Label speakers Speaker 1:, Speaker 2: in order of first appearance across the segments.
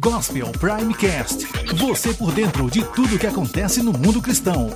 Speaker 1: Gospel Primecast. Você por dentro de tudo que acontece no mundo cristão.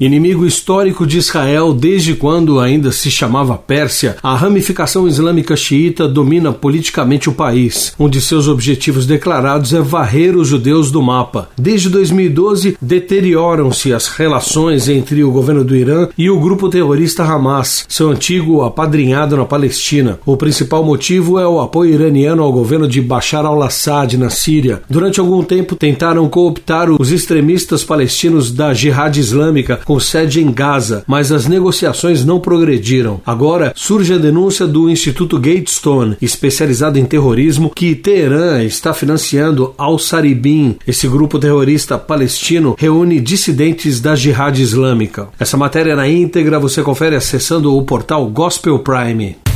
Speaker 2: Inimigo histórico de Israel desde quando ainda se chamava Pérsia, a ramificação islâmica xiita domina politicamente o país. Um de seus objetivos declarados é varrer os judeus do mapa. Desde 2012, deterioram-se as relações entre o governo do Irã e o grupo terrorista Hamas, seu antigo apadrinhado na Palestina. O principal motivo é o apoio iraniano ao governo de Bashar al-Assad na Síria. Durante algum tempo tentaram cooptar os extremistas palestinos da Jihad Islâmica com sede em Gaza, mas as negociações não progrediram. Agora surge a denúncia do Instituto Gatestone, especializado em terrorismo, que Teherã está financiando Al-Saribin. Esse grupo terrorista palestino reúne dissidentes da Jihad Islâmica. Essa matéria na íntegra você confere acessando o portal Gospel Prime.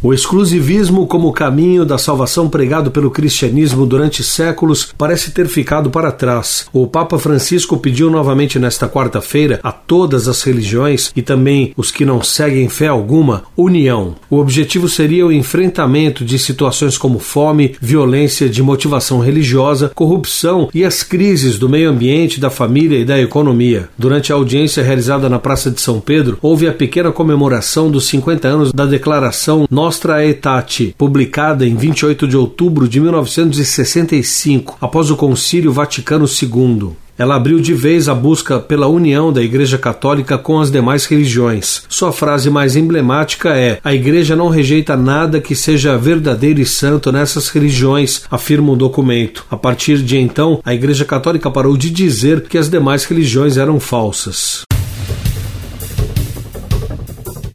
Speaker 2: O exclusivismo como caminho da salvação pregado pelo cristianismo durante séculos parece ter ficado para trás. O Papa Francisco pediu novamente nesta quarta-feira a todas as religiões e também os que não seguem fé alguma união. O objetivo seria o enfrentamento de situações como fome, violência de motivação religiosa, corrupção e as crises do meio ambiente, da família e da economia. Durante a audiência realizada na Praça de São Pedro, houve a pequena comemoração dos 50 anos da Declaração Nostra Aetate, publicada em 28 de outubro de 1965, após o Concílio Vaticano II. Ela abriu de vez a busca pela união da Igreja Católica com as demais religiões. Sua frase mais emblemática é: A Igreja não rejeita nada que seja verdadeiro e santo nessas religiões, afirma o documento. A partir de então, a Igreja Católica parou de dizer que as demais religiões eram falsas.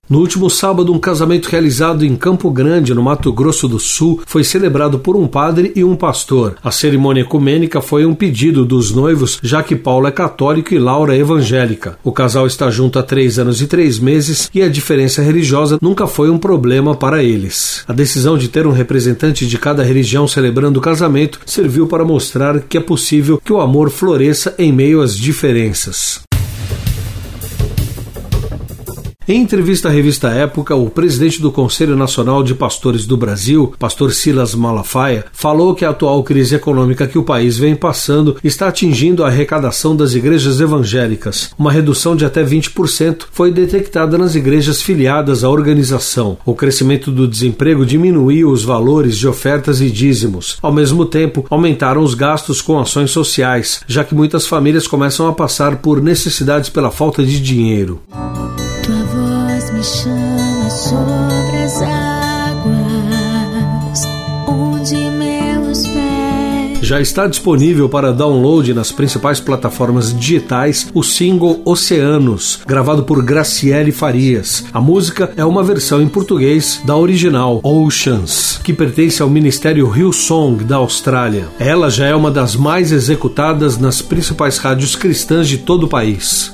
Speaker 2: No último sábado, um casamento realizado em Campo Grande, no Mato Grosso do Sul, foi celebrado por um padre e um pastor. A cerimônia ecumênica foi um pedido dos noivos, já que Paulo é católico e Laura é evangélica. O casal está junto há três anos e três meses e a diferença religiosa nunca foi um problema para eles. A decisão de ter um representante de cada religião celebrando o casamento serviu para mostrar que é possível que o amor floresça em meio às diferenças. Em entrevista à revista Época, o presidente do Conselho Nacional de Pastores do Brasil, pastor Silas Malafaia, falou que a atual crise econômica que o país vem passando está atingindo a arrecadação das igrejas evangélicas. Uma redução de até 20% foi detectada nas igrejas filiadas à organização. O crescimento do desemprego diminuiu os valores de ofertas e dízimos. Ao mesmo tempo, aumentaram os gastos com ações sociais, já que muitas famílias começam a passar por necessidades pela falta de dinheiro
Speaker 3: chama sobre as águas, onde meus pés.
Speaker 2: Já está disponível para download nas principais plataformas digitais o single Oceanos, gravado por Graciele Farias. A música é uma versão em português da original Oceans, que pertence ao Ministério Hillsong da Austrália. Ela já é uma das mais executadas nas principais rádios cristãs de todo o país.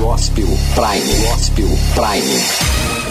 Speaker 4: Gospel Prime. Gospel Prime.